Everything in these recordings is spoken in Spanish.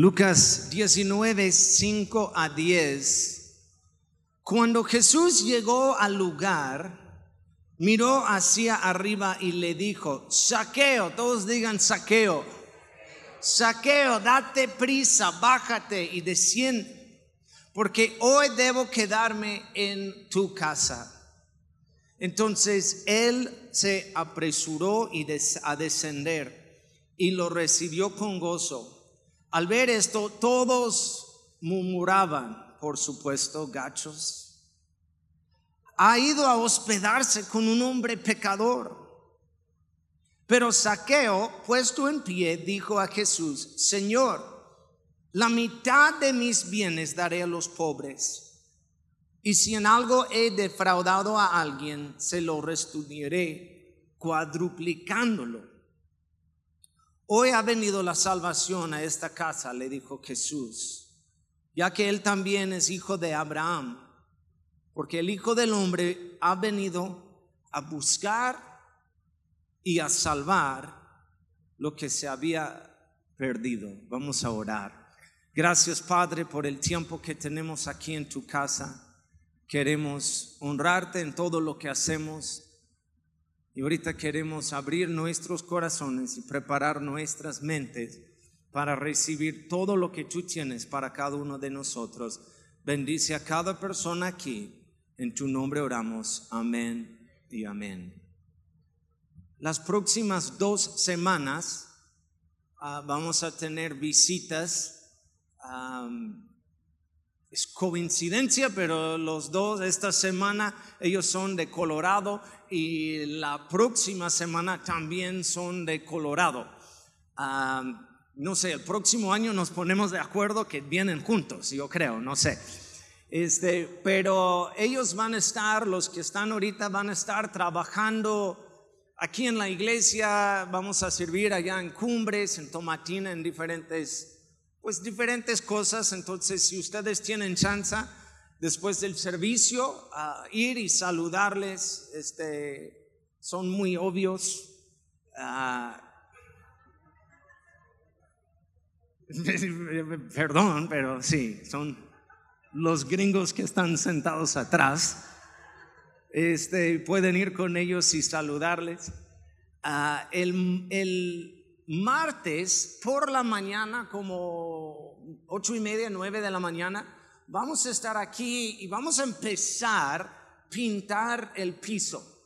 Lucas 19, 5 a 10. Cuando Jesús llegó al lugar, miró hacia arriba y le dijo, saqueo, todos digan saqueo, saqueo, date prisa, bájate y desciende, porque hoy debo quedarme en tu casa. Entonces él se apresuró y a descender y lo recibió con gozo. Al ver esto, todos murmuraban, por supuesto, gachos. Ha ido a hospedarse con un hombre pecador. Pero Saqueo, puesto en pie, dijo a Jesús, Señor, la mitad de mis bienes daré a los pobres. Y si en algo he defraudado a alguien, se lo restituiré cuadruplicándolo. Hoy ha venido la salvación a esta casa, le dijo Jesús, ya que él también es hijo de Abraham, porque el Hijo del Hombre ha venido a buscar y a salvar lo que se había perdido. Vamos a orar. Gracias Padre por el tiempo que tenemos aquí en tu casa. Queremos honrarte en todo lo que hacemos y ahorita queremos abrir nuestros corazones y preparar nuestras mentes para recibir todo lo que tú tienes para cada uno de nosotros. Bendice a cada persona aquí. En tu nombre oramos. Amén y amén. Las próximas dos semanas ah, vamos a tener visitas. Es coincidencia, pero los dos esta semana ellos son de Colorado y la próxima semana también son de Colorado. no sé, el próximo año nos ponemos de acuerdo que vienen juntos, yo creo, no sé. Este, pero ellos van a estar, los que están ahorita van a estar trabajando aquí en la iglesia, vamos a servir allá en Cumbres, en Tomatina, en diferentes, pues diferentes cosas. Entonces, si ustedes tienen chance, después del servicio ir y saludarles. Este, son muy obvios. Ah, perdón, pero sí, son los gringos que están sentados atrás. Este, pueden ir con ellos y saludarles. Ah, el, el, martes por la mañana, como ocho y media, nueve de la mañana, vamos a estar aquí y vamos a empezar a pintar el piso.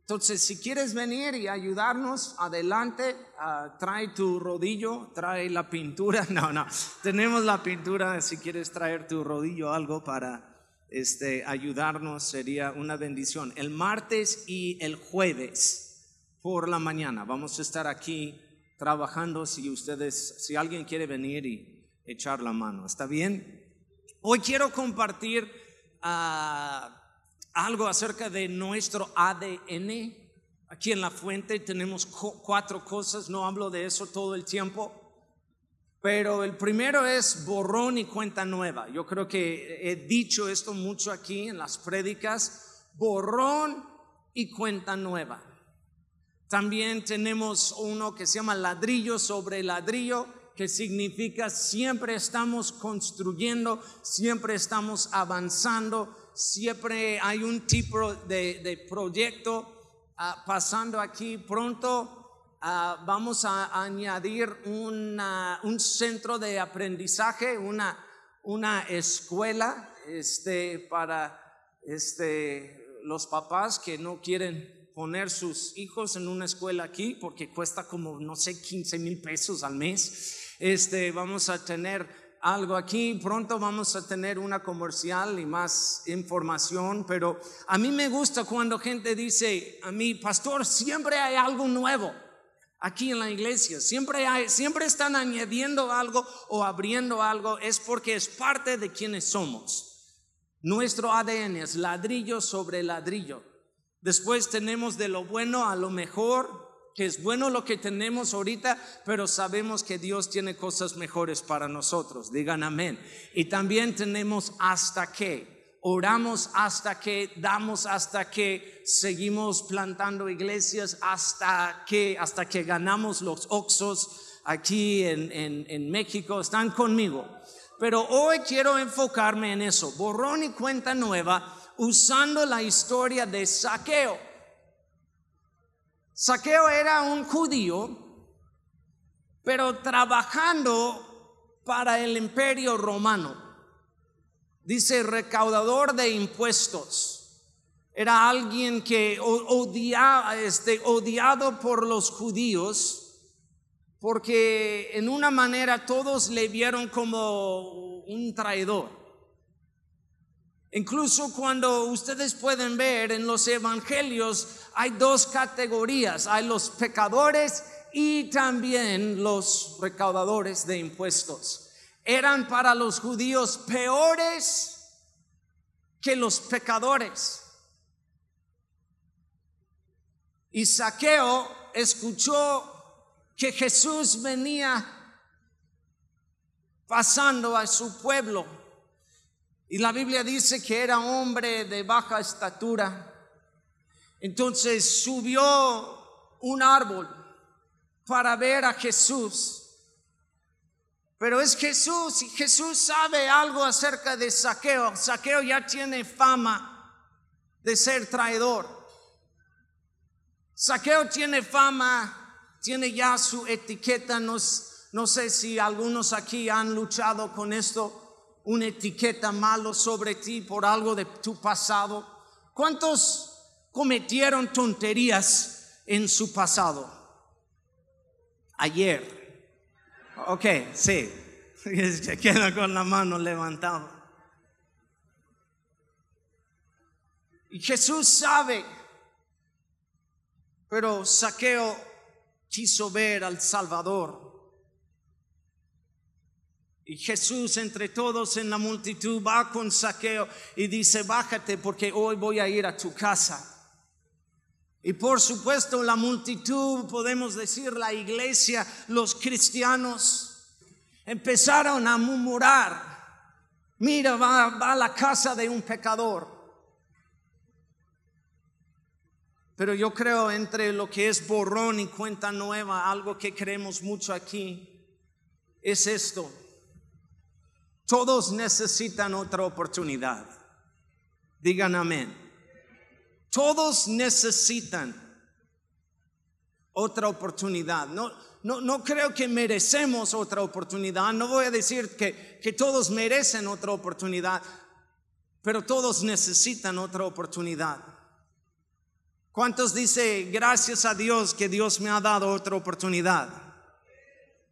Entonces, si quieres venir y ayudarnos, adelante, ah, trae tu rodillo, trae la pintura. No, no, tenemos la pintura. Si quieres traer tu rodillo, algo para este, ayudarnos, sería una bendición. El martes y el jueves por la mañana vamos a estar aquí trabajando. Si ustedes, si alguien quiere venir y echar la mano, ¿está bien? Hoy quiero compartir ah, algo acerca de nuestro ADN. Aquí en la fuente tenemos cuatro cosas, no hablo de eso todo el tiempo, pero el primero es borrón y cuenta nueva. Yo creo que he dicho esto mucho aquí en las prédicas, borrón y cuenta nueva. También tenemos uno que se llama ladrillo sobre ladrillo que significa siempre estamos construyendo, siempre estamos avanzando, siempre hay un tipo de, proyecto ah, pasando aquí. Pronto ah, vamos a añadir un centro de aprendizaje, una, una escuela este, para este, los papás que no quieren poner sus hijos en una escuela aquí porque cuesta como, no sé, 15 mil pesos al mes. Este, vamos a tener algo aquí, pronto vamos a tener una comercial y más información, pero a mí me gusta cuando gente dice a mí, pastor, siempre hay algo nuevo aquí en la iglesia, siempre hay, siempre están añadiendo algo o abriendo algo, es porque es parte de quienes somos. Nuestro ADN es ladrillo sobre ladrillo. Después tenemos de lo bueno a lo mejor, es bueno lo que tenemos ahorita, pero sabemos que Dios tiene cosas mejores para nosotros. Digan amén. Y también tenemos hasta que. Oramos hasta que, damos hasta que, seguimos plantando iglesias hasta que, hasta que ganamos los oxos, aquí en, en México están conmigo. Pero hoy quiero enfocarme en eso, borrón y cuenta nueva, usando la historia de Saqueo. Saqueo era un judío, pero trabajando para el imperio romano. Dice recaudador de impuestos. Era alguien que odiaba, este, odiado por los judíos porque en una manera todos le vieron como un traidor. Incluso cuando ustedes pueden ver en los evangelios hay dos categorías, hay los pecadores y también los recaudadores de impuestos. Eran para los judíos peores que los pecadores. Y Saqueo escuchó que Jesús venía pasando a su pueblo. Y la Biblia dice que era hombre de baja estatura. Entonces subió un árbol para ver a Jesús. Pero es Jesús y Jesús sabe algo acerca de Saqueo. Saqueo ya tiene fama de ser traidor. Saqueo tiene fama tiene ya su etiqueta. No, no sé si algunos aquí han luchado con esto, una etiqueta malo sobre ti por algo de tu pasado. ¿Cuántos cometieron tonterías en su pasado? Ayer. Ok, sí. Se queda con la mano levantada. Y Jesús sabe, pero Saqueo quiso ver al Salvador. Y Jesús entre todos en la multitud va con saqueo y dice, bájate porque hoy voy a ir a tu casa. Y por supuesto la multitud, podemos decir la iglesia, los cristianos, empezaron a murmurar, mira, va, va a la casa de un pecador. Pero yo creo entre lo que es borrón y cuenta nueva, algo que creemos mucho aquí, es esto. Todos necesitan otra oportunidad. Digan amén. Todos necesitan otra oportunidad. No, no, no creo que merecemos otra oportunidad. No voy a decir que, que todos merecen otra oportunidad, pero todos necesitan otra oportunidad. ¿Cuántos dice, gracias a Dios que Dios me ha dado otra oportunidad?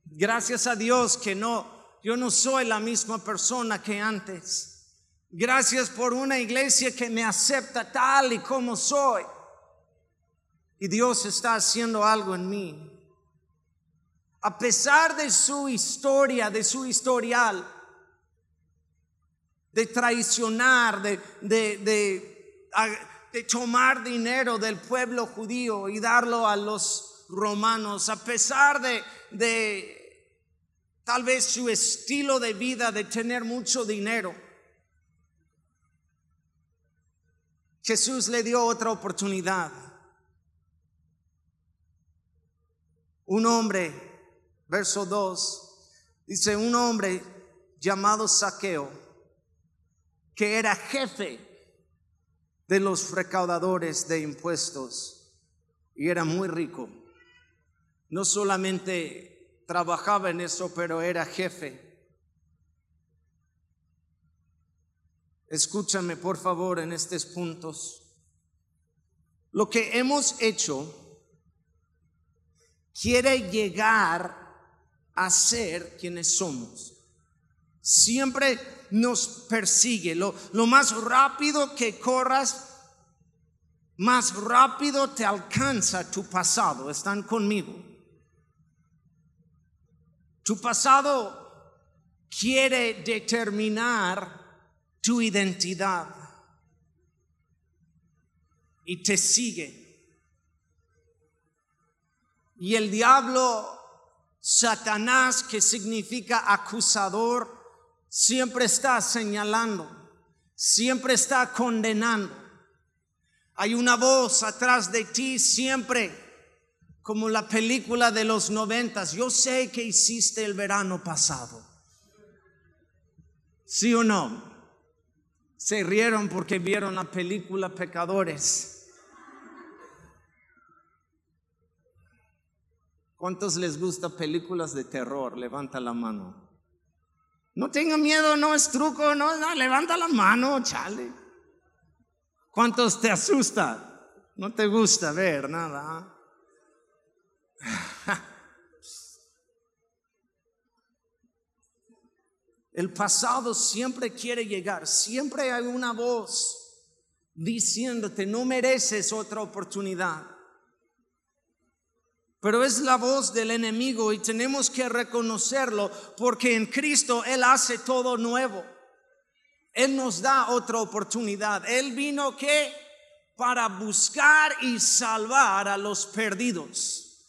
Gracias a Dios que no, yo no soy la misma persona que antes. Gracias por una iglesia que me acepta tal y como soy. Y Dios está haciendo algo en mí. A pesar de su historia, de su historial, de traicionar, de, de, de de tomar dinero del pueblo judío y darlo a los romanos, a pesar de, de tal vez su estilo de vida de tener mucho dinero. Jesús le dio otra oportunidad. Un hombre, verso 2, dice, un hombre llamado Saqueo, que era jefe de los recaudadores de impuestos y era muy rico. No solamente trabajaba en eso, pero era jefe. Escúchame por favor en estos puntos. Lo que hemos hecho quiere llegar a ser quienes somos. Siempre nos persigue. Lo, lo más rápido que corras, más rápido te alcanza tu pasado. Están conmigo. Tu pasado quiere determinar tu identidad y te sigue. Y el diablo, Satanás, que significa acusador, siempre está señalando, siempre está condenando. Hay una voz atrás de ti siempre como la película de los noventas. Yo sé que hiciste el verano pasado. ¿Sí o no? Se rieron porque vieron la película Pecadores. ¿Cuántos les gusta películas de terror? Levanta la mano. No tenga miedo, no es truco, no, no, levanta la mano, chale. ¿Cuántos te asusta? No te gusta ver nada. El pasado siempre quiere llegar, siempre hay una voz diciéndote, no mereces otra oportunidad. Pero es la voz del enemigo y tenemos que reconocerlo porque en Cristo Él hace todo nuevo. Él nos da otra oportunidad. Él vino que para buscar y salvar a los perdidos.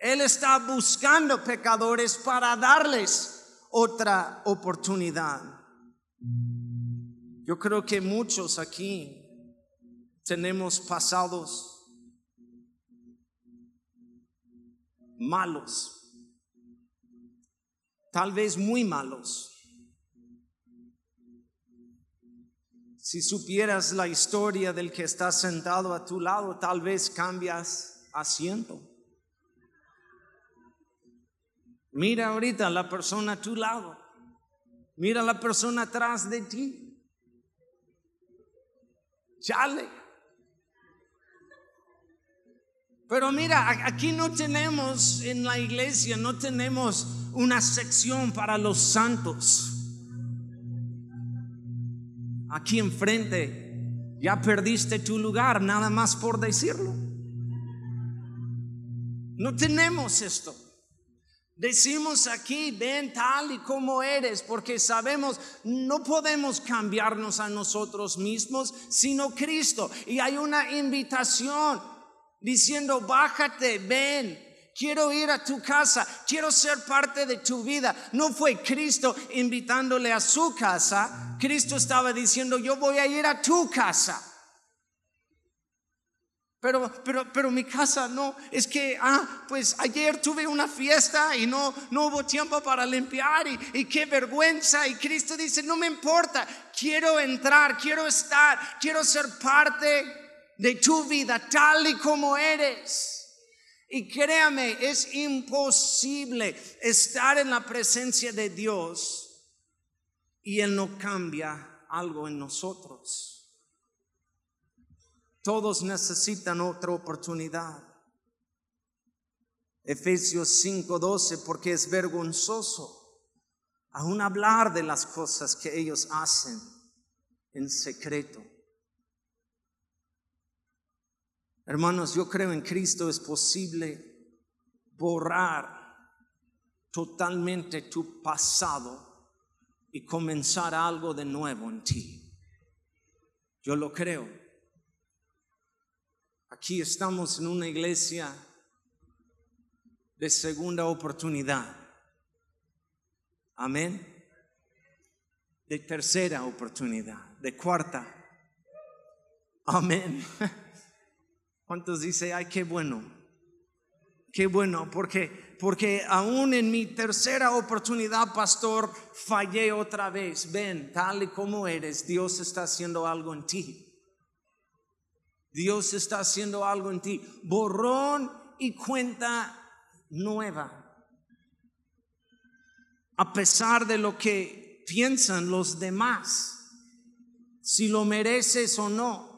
Él está buscando pecadores para darles otra oportunidad. Yo creo que muchos aquí tenemos pasados malos, tal vez muy malos. Si supieras la historia del que está sentado a tu lado, tal vez cambias asiento. Mira ahorita la persona a tu lado. Mira la persona atrás de ti. Chale. Pero mira, aquí no tenemos en la iglesia, no tenemos una sección para los santos. Aquí enfrente ya perdiste tu lugar, nada más por decirlo. No tenemos esto. Decimos aquí, ven tal y como eres, porque sabemos, no podemos cambiarnos a nosotros mismos, sino Cristo. Y hay una invitación diciendo, bájate, ven, quiero ir a tu casa, quiero ser parte de tu vida. No fue Cristo invitándole a su casa, Cristo estaba diciendo, yo voy a ir a tu casa. Pero, pero, pero mi casa no, es que, ah, pues ayer tuve una fiesta y no, no hubo tiempo para limpiar y, y qué vergüenza. Y Cristo dice, no me importa, quiero entrar, quiero estar, quiero ser parte de tu vida tal y como eres. Y créame, es imposible estar en la presencia de Dios y Él no cambia algo en nosotros. Todos necesitan otra oportunidad. Efesios 5:12, porque es vergonzoso aún hablar de las cosas que ellos hacen en secreto. Hermanos, yo creo en Cristo es posible borrar totalmente tu pasado y comenzar algo de nuevo en ti. Yo lo creo. Aquí estamos en una iglesia de segunda oportunidad. Amén. De tercera oportunidad, de cuarta. Amén. ¿Cuántos dice, ay, qué bueno? Qué bueno, porque porque aún en mi tercera oportunidad, pastor, fallé otra vez. Ven, tal y como eres, Dios está haciendo algo en ti. Dios está haciendo algo en ti. Borrón y cuenta nueva. A pesar de lo que piensan los demás, si lo mereces o no.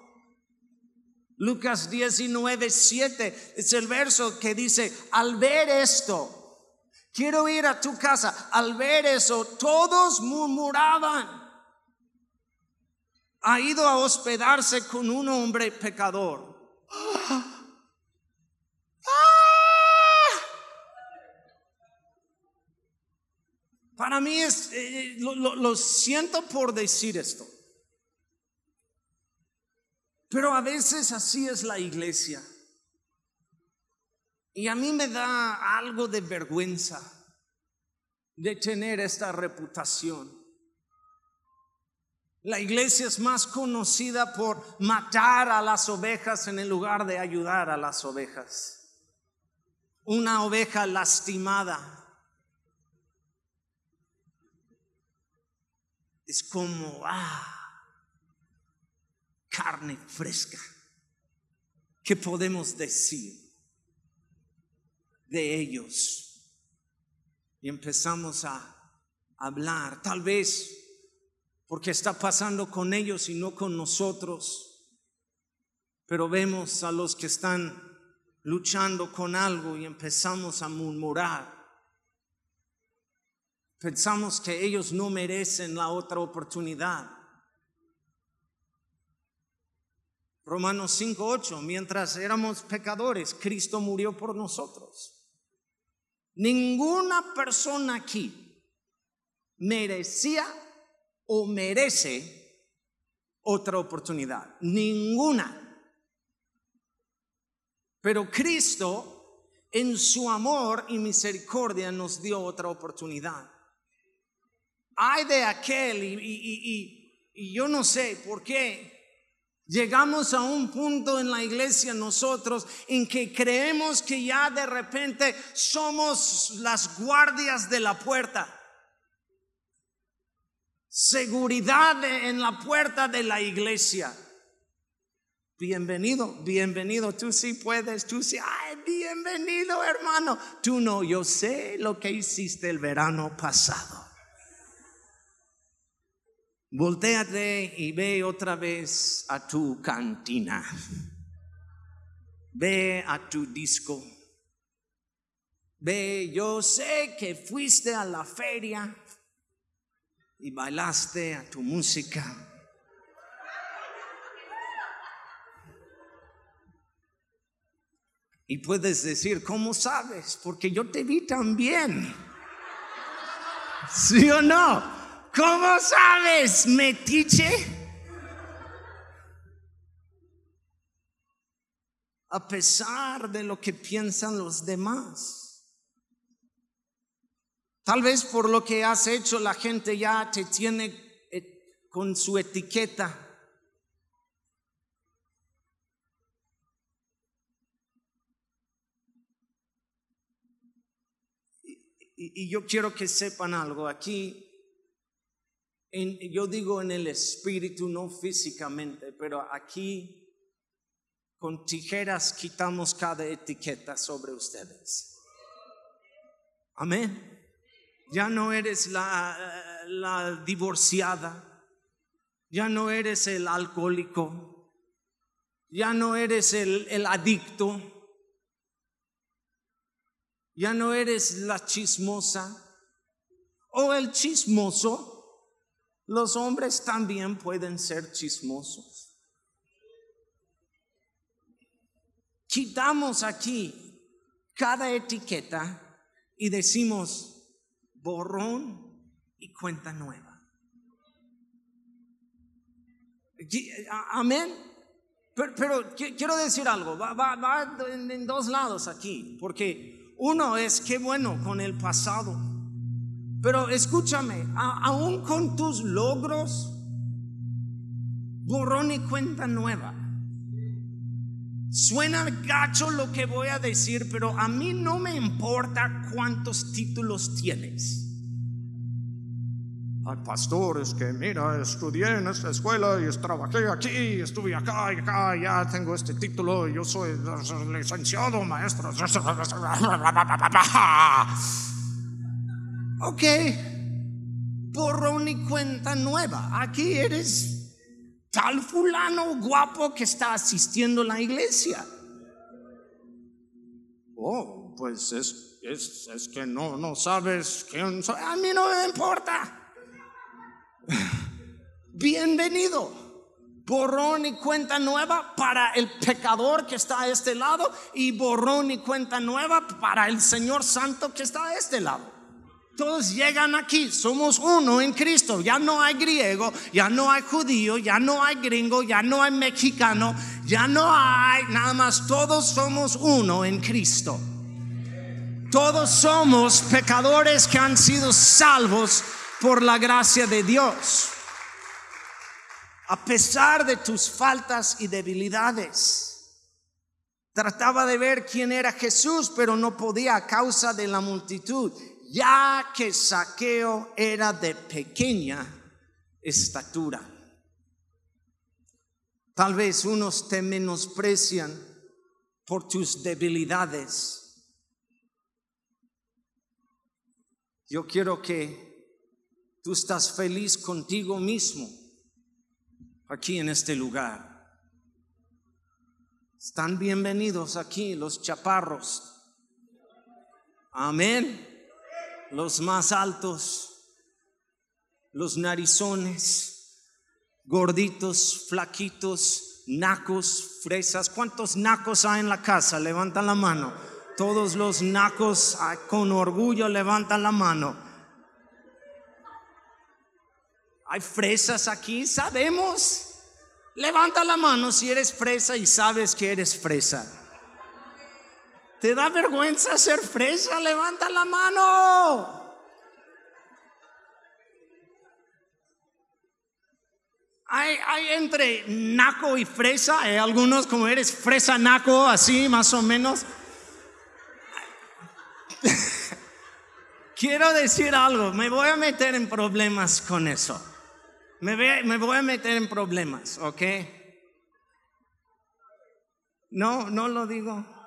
Lucas 19, 7 es el verso que dice, al ver esto, quiero ir a tu casa, al ver eso, todos murmuraban ha ido a hospedarse con un hombre pecador. Para mí es, eh, lo, siento por decir esto, pero a veces así es la iglesia. Y a mí me da algo de vergüenza de tener esta reputación. La iglesia es más conocida por matar a las ovejas en el lugar de ayudar a las ovejas. una oveja lastimada. Es como, ah, carne fresca. ¿Qué podemos decir de ellos? Y empezamos a hablar, tal vez porque está pasando con ellos y no con nosotros, pero vemos a los que están luchando con algo y empezamos a murmurar. Pensamos que ellos no merecen la otra oportunidad. Romanos 5:8, mientras éramos pecadores, Cristo murió por nosotros. Ninguna persona aquí merecía o merece otra oportunidad. Ninguna. Pero Cristo, en su amor y misericordia, nos dio otra oportunidad. Hay de aquel, y, yo no sé por qué, Llegamos a un punto en la iglesia nosotros en que creemos que ya de repente somos las guardias de la puerta. Seguridad en la puerta de la iglesia. Bienvenido, bienvenido. Tú sí puedes, tú sí. Ay, bienvenido, hermano. Tú no, yo sé lo que hiciste el verano pasado. Voltéate y ve otra vez a tu cantina. Ve a tu disco. Ve, yo sé que fuiste a la feria y bailaste a tu música Y puedes decir, ¿cómo sabes? Porque yo te vi también. ¿Sí o no? ¿Cómo sabes, metiche? A pesar de lo que piensan los demás. Tal vez por lo que has hecho la gente ya te tiene eh, con su etiqueta Y, yo quiero que sepan algo aquí. yo digo en el espíritu, no físicamente, pero aquí con tijeras quitamos cada etiqueta sobre ustedes. Amén. Ya no eres la, la divorciada, ya no eres el alcohólico, ya no eres el, el adicto, ya no eres la chismosa o el chismoso. Los hombres también pueden ser chismosos. Quitamos aquí cada etiqueta y decimos borrón y cuenta nueva. Amén. Pero, quiero decir algo, va, en dos lados aquí, porque uno es qué bueno con el pasado. Pero escúchame, aún con tus logros, borrón y cuenta nueva. Suena gacho lo que voy a decir, pero a mí no me importa cuántos títulos tienes. Al pastor es que, mira, estudié en esta escuela y trabajé aquí, estuve acá y acá, ya tengo este título, yo soy licenciado, maestro. Ok, borrón y cuenta nueva. Aquí eres tal fulano guapo que está asistiendo a la iglesia. Oh, pues es, es, es que no, no sabes quién soy. A mí no me importa. Bienvenido. Borrón y cuenta nueva para el pecador que está a este lado y borrón y cuenta nueva para el Señor Santo que está a este lado. Todos llegan aquí, somos uno en Cristo. Ya no hay griego, ya no hay judío, ya no hay gringo, ya no hay mexicano, ya no hay nada más. Todos somos uno en Cristo. Todos somos pecadores que han sido salvos por la gracia de Dios. A pesar de tus faltas y debilidades, Trataba de ver quién era Jesús, pero no podía a causa de la multitud, ya que Saqueo era de pequeña estatura. Tal vez unos te menosprecian por tus debilidades. Yo quiero que tú estás feliz contigo mismo aquí en este lugar. Están bienvenidos aquí los chaparros. Amén. Los más altos, los narizones, gorditos, flaquitos, nacos, fresas. ¿Cuántos nacos hay en la casa? Levantan la mano. Todos los nacos con orgullo levantan la mano. Hay fresas aquí, sabemos. Levanta la mano si eres fresa y sabes que eres fresa. ¿Te da vergüenza ser fresa? Levanta la mano. Hay, hay, entre naco y fresa, hay algunos como eres fresa naco, así más o menos. Quiero decir algo, me voy a meter en problemas con eso. Me voy, a meter en problemas, ¿ok? No, no lo digo.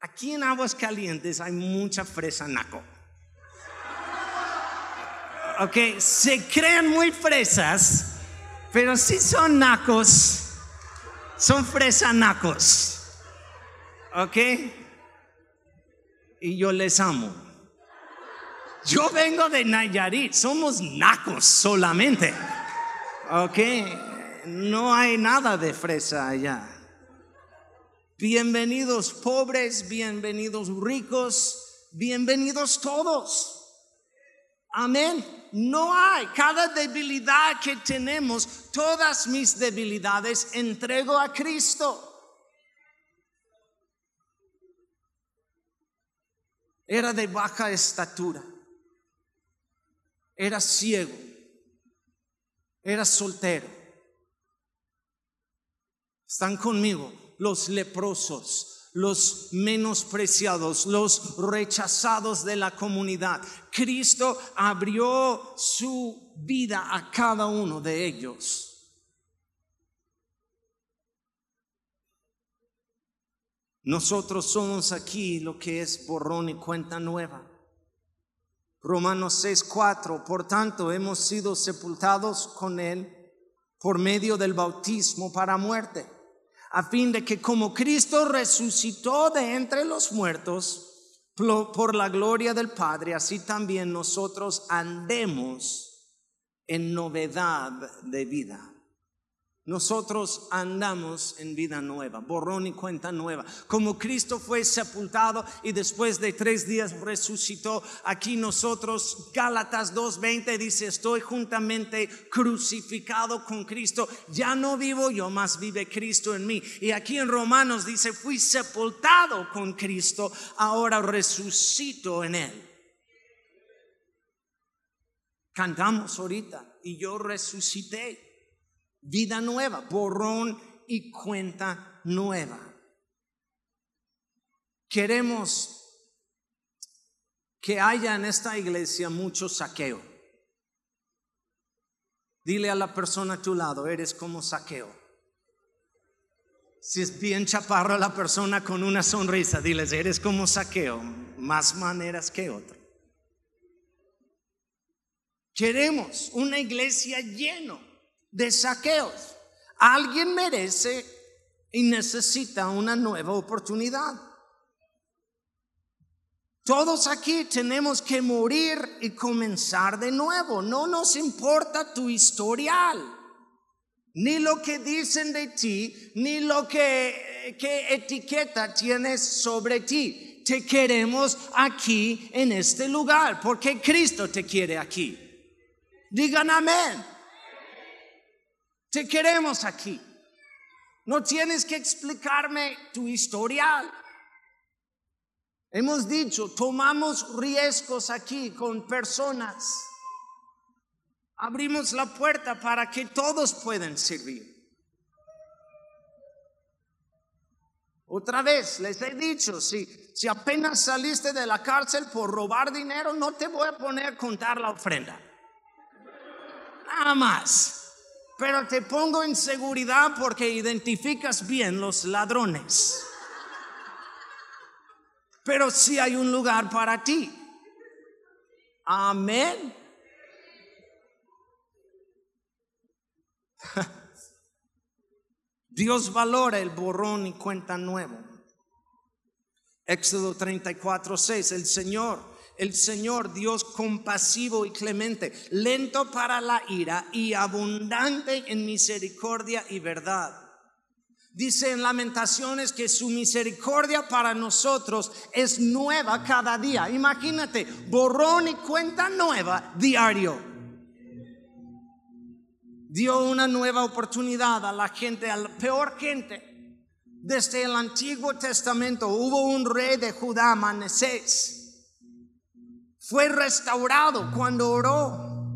Aquí en Aguas Calientes hay mucha fresa naco. Ok, se crean muy fresas, pero si son nacos, son nacos Ok, y yo les amo. Yo vengo de Nayarit, somos nacos solamente. Ok, no hay nada de fresa allá. Bienvenidos pobres, bienvenidos ricos, bienvenidos todos. Amén. No hay, cada debilidad que tenemos, todas mis debilidades entrego a Cristo. Era de baja estatura era ciego, era soltero. Están conmigo los leprosos, los menospreciados, los rechazados de la comunidad. Cristo abrió su vida a cada uno de ellos. Nosotros somos aquí lo que es borrón y cuenta nueva. Romanos 6:4, por tanto hemos sido sepultados con Él por medio del bautismo para muerte, a fin de que como Cristo resucitó de entre los muertos por la gloria del Padre, así también nosotros andemos en novedad de vida. Nosotros andamos en vida nueva, borrón y cuenta nueva. Como Cristo fue sepultado y después de tres días resucitó, aquí nosotros, Gálatas 2.20 dice, estoy juntamente crucificado con Cristo. Ya no vivo yo, más vive Cristo en mí. Y aquí en Romanos dice, fui sepultado con Cristo, ahora resucito en Él. Cantamos ahorita y yo resucité vida nueva, borrón y cuenta nueva. Queremos que haya en esta iglesia mucho saqueo. Dile a la persona a tu lado, eres como saqueo. Si es bien chaparro la persona con una sonrisa, diles, eres como saqueo, más maneras que otro. Queremos una iglesia lleno de saqueos. Alguien merece y necesita una nueva oportunidad. Todos aquí tenemos que morir y comenzar de nuevo. No nos importa tu historial, ni lo que dicen de ti, ni lo que, que etiqueta tienes sobre ti. Te queremos aquí en este lugar, porque Cristo te quiere aquí. Digan amén. Te queremos aquí. No tienes que explicarme tu historial. Hemos dicho, tomamos riesgos aquí con personas. abrimos la puerta para que todos puedan servir. Otra vez, les he dicho, si, si apenas saliste de la cárcel por robar dinero, no te voy a poner a contar la ofrenda. Nada más. Pero te pongo en seguridad porque identificas bien los ladrones. Pero sí hay un lugar para ti. Amén. Dios valora el borrón y cuenta nuevo. Éxodo 34, 6, el Señor, el Señor Dios compasivo y clemente, lento para la ira y abundante en misericordia y verdad. Dice en Lamentaciones que su misericordia para nosotros es nueva cada día. Imagínate, borrón y cuenta nueva diario dio una nueva oportunidad a la gente, a la peor gente. Desde el Antiguo Testamento hubo un rey de Judá, Manasés. Fue restaurado cuando oró.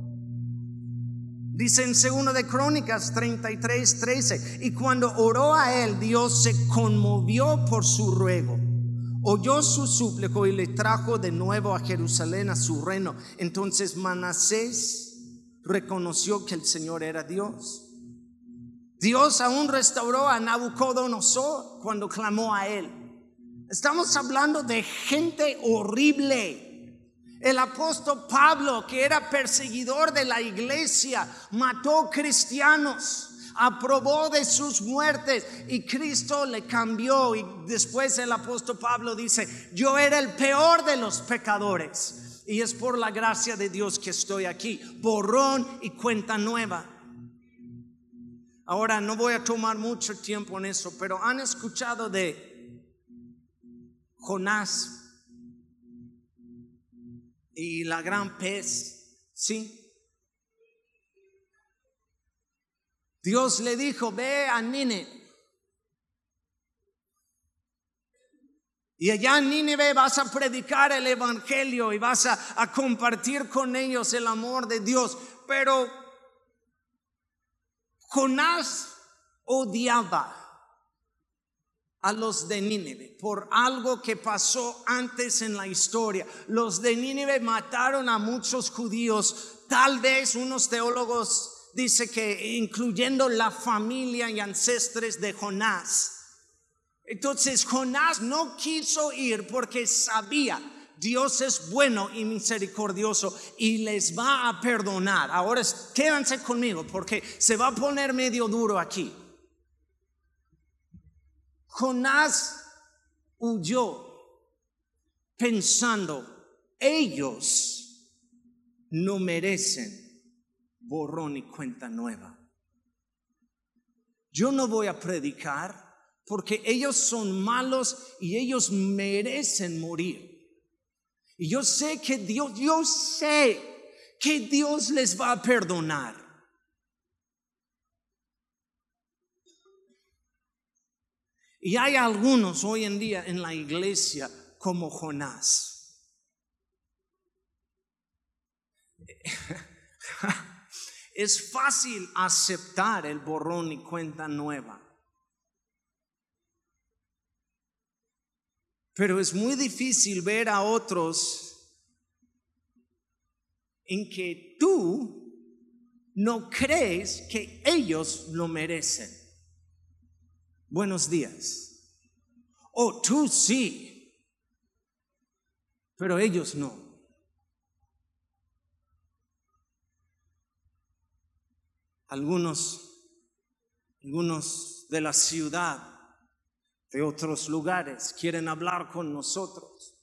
Dice en segundo de Crónicas 33, 13, y cuando oró a él, Dios se conmovió por su ruego, oyó su súplico y le trajo de nuevo a Jerusalén a su reino. Entonces Manasés reconoció que el Señor era Dios. Dios aún restauró a Nabucodonosor cuando clamó a él. Estamos hablando de gente horrible. El apóstol Pablo, que era perseguidor de la iglesia, mató cristianos, aprobó de sus muertes y Cristo le cambió. Y después el apóstol Pablo dice, yo era el peor de los pecadores y es por la gracia de Dios que estoy aquí. Borrón y cuenta nueva. Ahora no voy a tomar mucho tiempo en eso, pero han escuchado de Jonás y la gran pez, ¿sí? Dios le dijo, ve a Nine Y allá en Nínive vas a predicar el Evangelio y vas a, compartir con ellos el amor de Dios. Pero Jonás odiaba a los de Nínive por algo que pasó antes en la historia. Los de Nínive mataron a muchos judíos, tal vez unos teólogos dice que incluyendo la familia y ancestres de Jonás. Entonces Jonás no quiso ir porque sabía Dios es bueno y misericordioso y les va a perdonar. Ahora quédense conmigo porque se va a poner medio duro aquí. Jonás huyó pensando, ellos no merecen borrón y cuenta nueva. Yo no voy a predicar porque ellos son malos y ellos merecen morir. Y yo sé que Dios, yo sé que Dios les va a perdonar. Y hay algunos hoy en día en la iglesia como Jonás. Es fácil aceptar el borrón y cuenta nueva. Pero es muy difícil ver a otros en que tú no crees que ellos lo merecen. Buenos días. O tú sí, pero ellos no. Algunos, algunos de la ciudad de otros lugares quieren hablar con nosotros.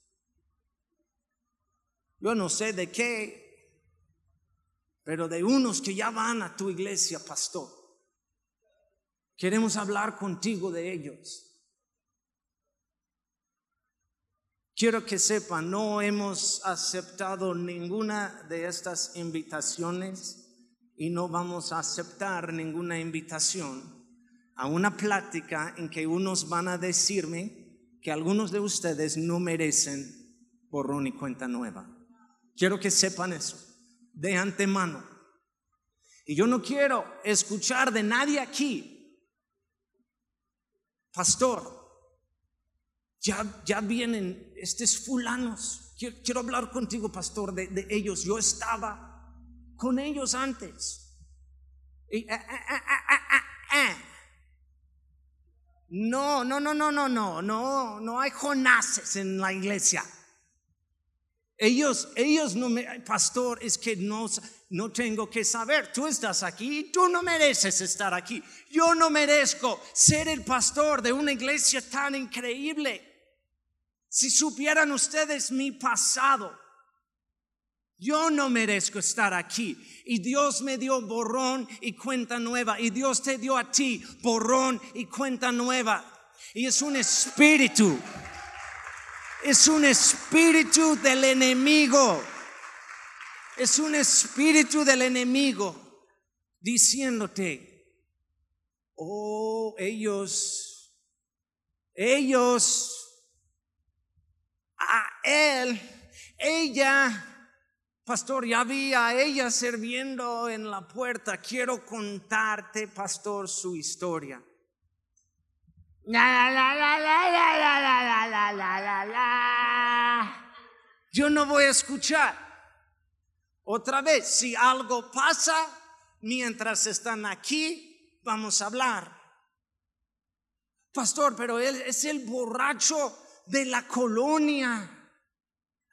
Yo no sé de qué, pero de unos que ya van a tu iglesia, pastor. Queremos hablar contigo de ellos. Quiero que sepan, no hemos aceptado ninguna de estas invitaciones y no vamos a aceptar ninguna invitación a una plática en que unos van a decirme que algunos de ustedes no merecen borrón y cuenta nueva. Quiero que sepan eso de antemano. Y yo no quiero escuchar de nadie aquí, pastor, ya, ya vienen estos fulanos. Quiero, hablar contigo, pastor, de, de, ellos. Yo estaba con ellos antes. Ah, ah, ah, no, no, no, no, no, no, no, no hay Jonases en la iglesia. Ellos, ellos no me, pastor, es que no, no tengo que saber. Tú estás aquí y tú no mereces estar aquí. Yo no merezco ser el pastor de una iglesia tan increíble. Si supieran ustedes mi pasado, yo no merezco estar aquí. Y Dios me dio borrón y cuenta nueva. Y Dios te dio a ti borrón y cuenta nueva. Y es un espíritu es un espíritu del enemigo. Es un espíritu del enemigo diciéndote, oh, ellos, ellos, a él, ella, pastor, ya vi a ella sirviendo en la puerta. Quiero contarte, pastor, su historia. Yo no voy a escuchar. Otra vez, si algo pasa mientras están aquí, vamos a hablar. Pastor, pero él es el borracho de la colonia.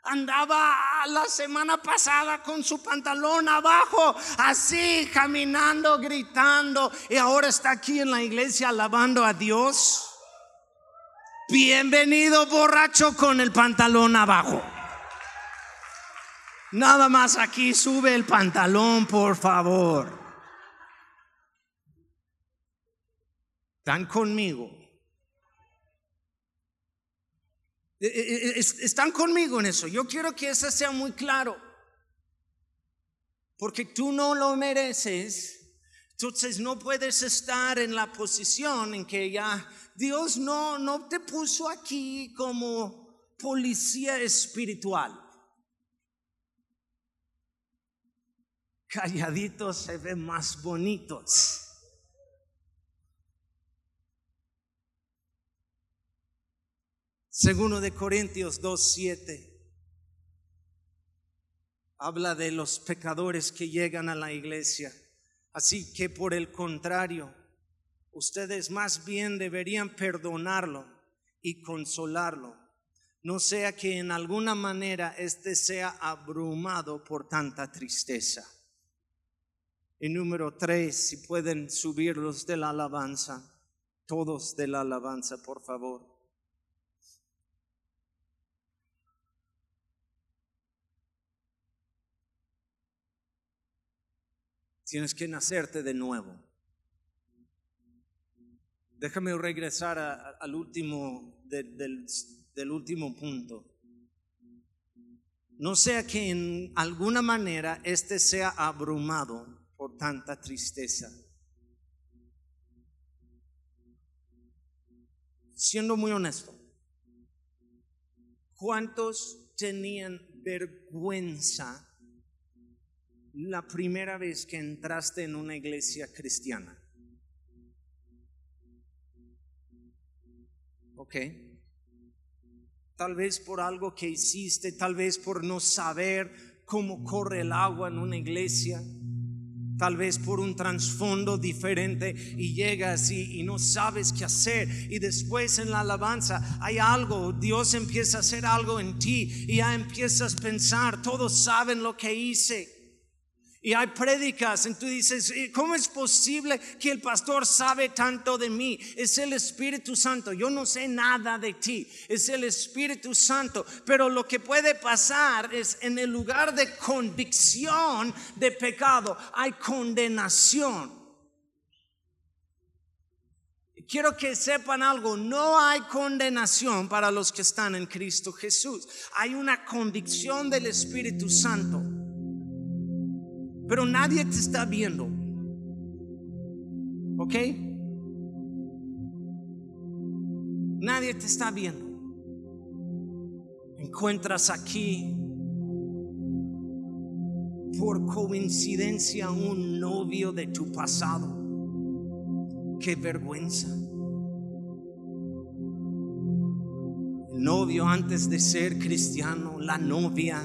Andaba la semana pasada con su pantalón abajo, así caminando, gritando, y ahora está aquí en la iglesia alabando a Dios. Bienvenido borracho con el pantalón abajo. Nada más aquí sube el pantalón, por favor. ¿Están conmigo? Eh, eh, eh, están conmigo en eso. Yo quiero que eso sea muy claro. Porque tú no lo mereces. Entonces no puedes estar en la posición en que ya Dios no, no te puso aquí como policía espiritual. Calladitos se ven más bonitos. Segundo de Corintios 2:7 habla de los pecadores que llegan a la iglesia. Así que por el contrario, ustedes más bien deberían perdonarlo y consolarlo, no sea que en alguna manera éste sea abrumado por tanta tristeza. Y número tres, si pueden subirlos de la alabanza, todos de la alabanza, por favor. Tienes que nacerte de nuevo. Déjame regresar al último del último punto. No sea que en alguna manera este sea abrumado por tanta tristeza. Siendo muy honesto, ¿cuántos tenían vergüenza la primera vez que entraste en una iglesia cristiana? ¿Ok? Tal vez por algo que hiciste, tal vez por no saber cómo corre el agua en una iglesia, tal vez por un trasfondo diferente y llegas y, y, no sabes qué hacer y después en la alabanza hay algo, Dios empieza a hacer algo en ti y ya empiezas a pensar, todos saben lo que hice. Y hay prédicas, y tú dices, ¿cómo es posible que el pastor sabe tanto de mí? Es el Espíritu Santo. Yo no sé nada de ti. Es el Espíritu Santo. Pero lo que puede pasar es en el lugar de convicción de pecado, hay condenación. Quiero que sepan algo, no hay condenación para los que están en Cristo Jesús. Hay una convicción del Espíritu Santo pero nadie te está viendo. ¿Ok? Nadie te está viendo. Encuentras aquí por coincidencia un novio de tu pasado. Qué vergüenza. El novio antes de ser cristiano, la novia.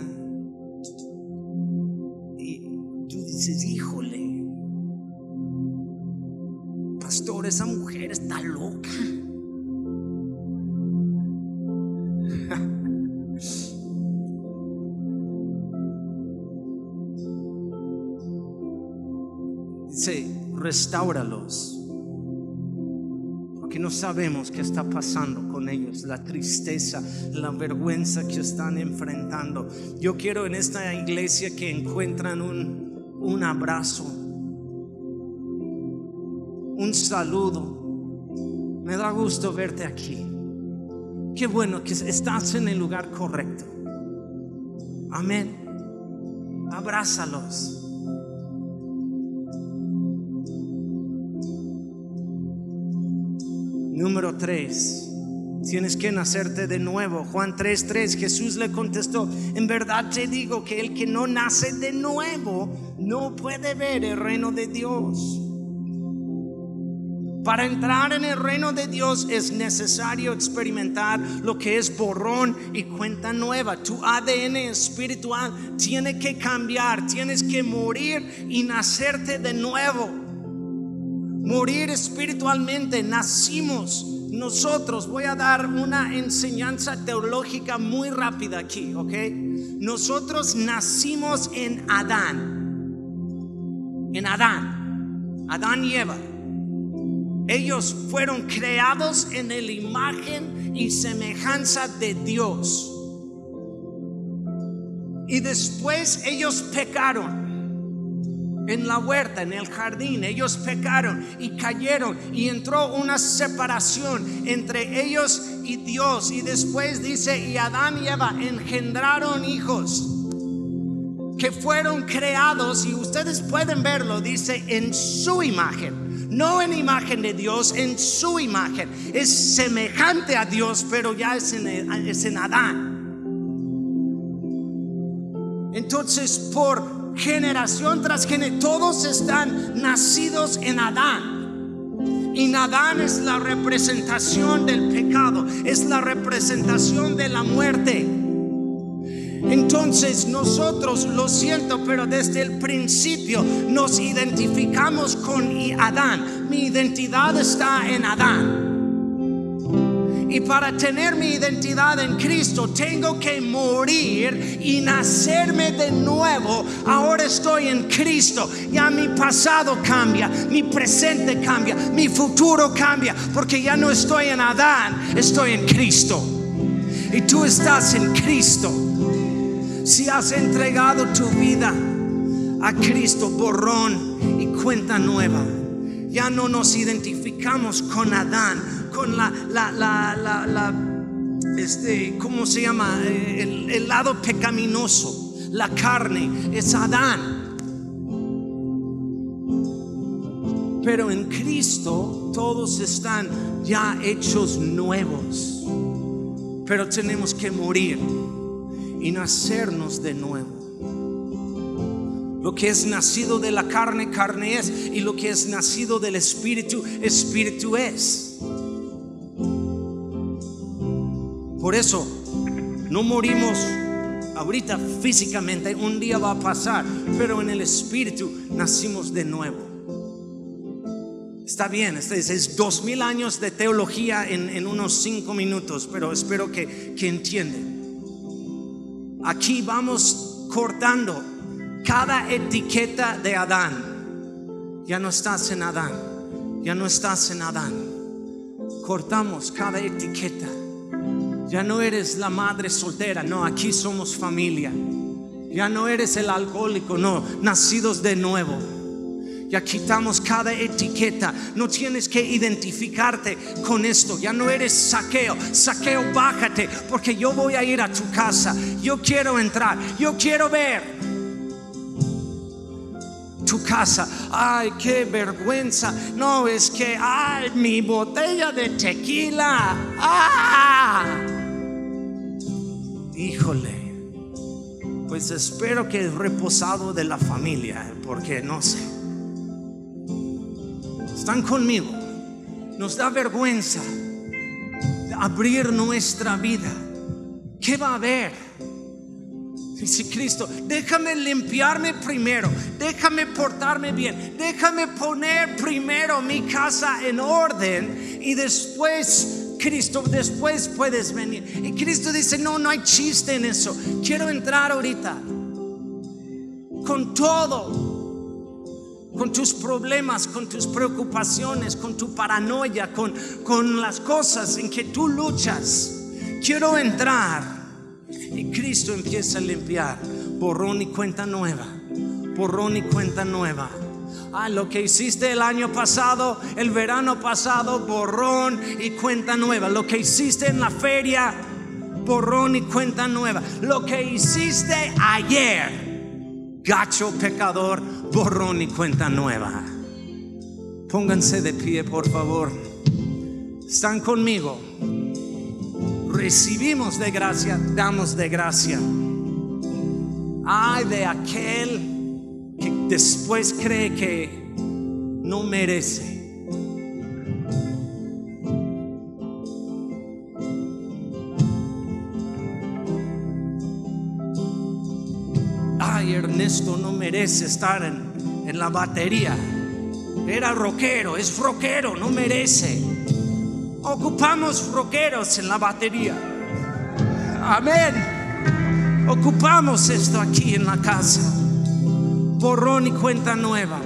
Dices, híjole, pastor, esa mujer está loca. Dice, restauralos. Porque no sabemos qué está pasando con ellos, la tristeza, la vergüenza que están enfrentando. Yo quiero en esta iglesia que encuentran un, un abrazo, un saludo. Me da gusto verte aquí. Qué bueno que estás en el lugar correcto. Amén. Abrázalos. Número 3. Tienes que nacerte de nuevo. Juan 3:3 Jesús le contestó, en verdad te digo que el que no nace de nuevo no puede ver el reino de Dios. Para entrar en el reino de Dios es necesario experimentar lo que es borrón y cuenta nueva. Tu ADN espiritual tiene que cambiar, tienes que morir y nacerte de nuevo. Morir espiritualmente, nacimos nosotros. Voy a dar una enseñanza teológica muy rápida aquí, ¿ok? Nosotros nacimos en Adán. En Adán. Adán y Eva. Ellos fueron creados en la imagen y semejanza de Dios. Y después ellos pecaron en la huerta, en el jardín. Ellos pecaron y cayeron y entró una separación entre ellos y Dios. Y después dice, y Adán y Eva engendraron hijos que fueron creados, y ustedes pueden verlo, dice, en su imagen. No en imagen de Dios, en su imagen. Es semejante a Dios, pero ya es en, Adán. Entonces, por generación tras generación, todos están nacidos en Adán. Y Adán es la representación del pecado, es la representación de la muerte. Entonces nosotros, lo siento, pero desde el principio nos identificamos con Adán. Mi identidad está en Adán. Y para tener mi identidad en Cristo tengo que morir y nacerme de nuevo. Ahora estoy en Cristo. Ya mi pasado cambia, mi presente cambia, mi futuro cambia. Porque ya no estoy en Adán, estoy en Cristo. Y tú estás en Cristo. Si has entregado tu vida a Cristo, borrón y cuenta nueva. Ya no nos identificamos con Adán con la, la, la, la, este, ¿cómo se llama? El, el lado pecaminoso, la carne, es Adán. Pero en Cristo todos están ya hechos nuevos. Pero tenemos que morir y nacernos de nuevo. Lo que es nacido de la carne, carne es. Y lo que es nacido del espíritu, espíritu es. Por eso no morimos ahorita físicamente, un día va a pasar, pero en el espíritu nacimos de nuevo. Está bien, es, dos mil años de teología en, unos cinco minutos, pero espero que, que. Aquí vamos cortando cada etiqueta de Adán. Ya no estás en Adán, ya no estás en Adán. Cortamos cada etiqueta. Ya no eres la madre soltera, no, aquí somos familia. Ya no eres el alcohólico, no, nacidos de nuevo. Ya quitamos cada etiqueta. No tienes que identificarte con esto. Ya no eres saqueo. Saqueo, bájate. Porque yo voy a ir a tu casa. Yo quiero entrar. Yo quiero ver tu casa. Ay, qué vergüenza. No, es que, ay, mi botella de tequila. Ah híjole, Pues espero que es reposado de la familia, porque no sé. Están conmigo. Nos da vergüenza abrir nuestra vida. ¿Qué va a haber? Dice Cristo, déjame limpiarme primero, déjame portarme bien, déjame poner primero mi casa en orden y después, Cristo, después puedes venir. Y Cristo dice, no, no hay chiste en eso. Quiero entrar ahorita con todo, con tus problemas, con tus preocupaciones, con tu paranoia, con, con las cosas en que tú luchas. Quiero entrar y Cristo empieza a limpiar borrón y cuenta nueva, borrón y cuenta nueva. Ah, lo que hiciste el año pasado, el verano pasado, borrón y cuenta nueva. Lo que hiciste en la feria, borrón y cuenta nueva. Lo que hiciste ayer, gacho pecador, borrón y cuenta nueva. Pónganse de pie, por favor. Están conmigo recibimos de gracia, damos de gracia. Ay de aquel que después cree que no merece. Ay, Ernesto no merece estar en, en la batería. Era rockero, es rockero, no merece. Ocupamos roqueros en la batería. Amén. Ocupamos esto aquí en la casa. Borrón y cuenta nueva.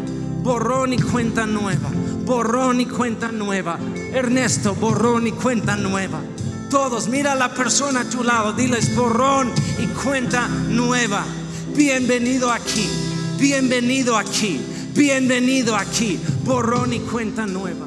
Borrón y cuenta nueva. Borrón y cuenta nueva. Ernesto, borrón y cuenta nueva. Todos, mira a la persona a tu lado. Diles borrón y cuenta nueva. Bienvenido aquí. Bienvenido aquí. Bienvenido aquí. Borrón y cuenta nueva.